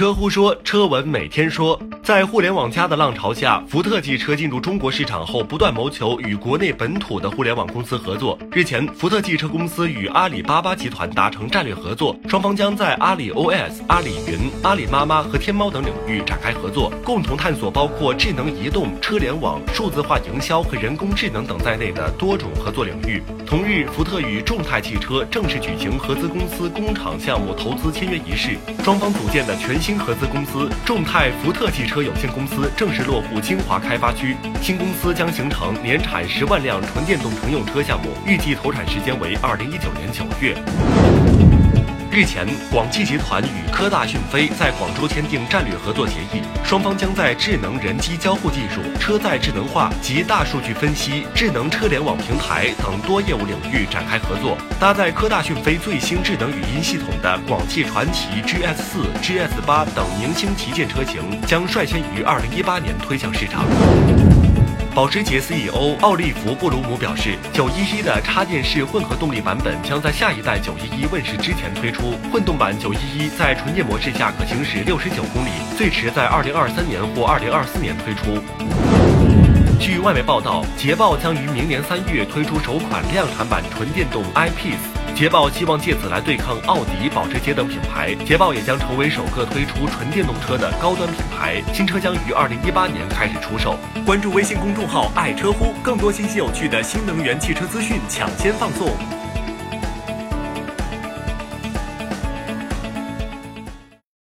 车乎说，车闻每天说。在互联网加的浪潮下，福特汽车进入中国市场后，不断谋求与国内本土的互联网公司合作。日前，福特汽车公司与阿里巴巴集团达成战略合作，双方将在阿里 OS、阿里云、阿里妈妈和天猫等领域展开合作，共同探索包括智能移动、车联网、数字化营销和人工智能等在内的多种合作领域。同日，福特与众泰汽车正式举行合资公司工厂项目投资签约仪式，双方组建的全新合资公司众泰福特汽车。有限公司正式落户金华开发区，新公司将形成年产十万辆纯电动乘用车项目，预计投产时间为二零一九年九月。日前，广汽集团与科大讯飞在广州签订战略合作协议，双方将在智能人机交互技术、车载智能化及大数据分析、智能车联网平台等多业务领域展开合作。搭载科大讯飞最新智能语音系统的广汽传祺 GS 四、GS 八等明星旗舰车型将率先于二零一八年推向市场。保时捷 CEO 奥利弗·布鲁姆表示，911的插电式混合动力版本将在下一代911问世之前推出。混动版911在纯电模式下可行驶69公里，最迟在2023年或2024年推出。据外媒报道，捷豹将于明年三月推出首款量产版纯电动 i-Pace。捷豹希望借此来对抗奥迪、保时捷等品牌。捷豹也将成为首个推出纯电动车的高端品牌。新车将于二零一八年开始出售。关注微信公众号“爱车乎”，更多信息有趣的新能源汽车资讯抢先放送。